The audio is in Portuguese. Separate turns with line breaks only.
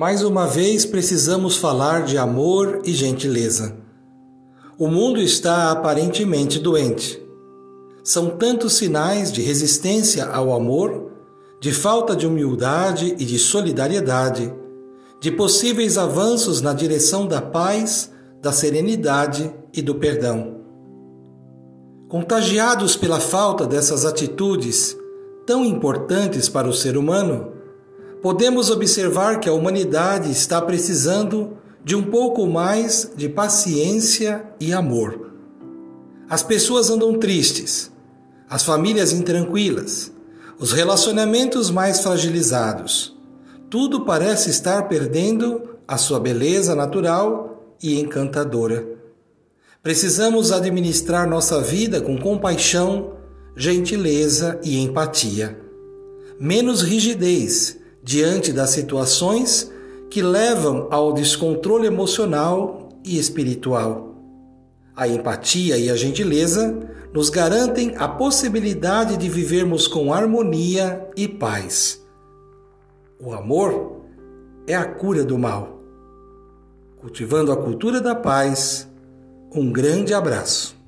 Mais uma vez precisamos falar de amor e gentileza. O mundo está aparentemente doente. São tantos sinais de resistência ao amor, de falta de humildade e de solidariedade, de possíveis avanços na direção da paz, da serenidade e do perdão. Contagiados pela falta dessas atitudes tão importantes para o ser humano, podemos observar que a humanidade está precisando de um pouco mais de paciência e amor. As pessoas andam tristes, as famílias intranquilas, os relacionamentos mais fragilizados. Tudo parece estar perdendo a sua beleza natural e encantadora. Precisamos administrar nossa vida com compaixão, gentileza e empatia. Menos rigidez diante das situações que levam ao descontrole emocional e espiritual. A empatia e a gentileza nos garantem a possibilidade de vivermos com harmonia e paz. O amor é a cura do mal. Cultivando a cultura da paz, um grande abraço.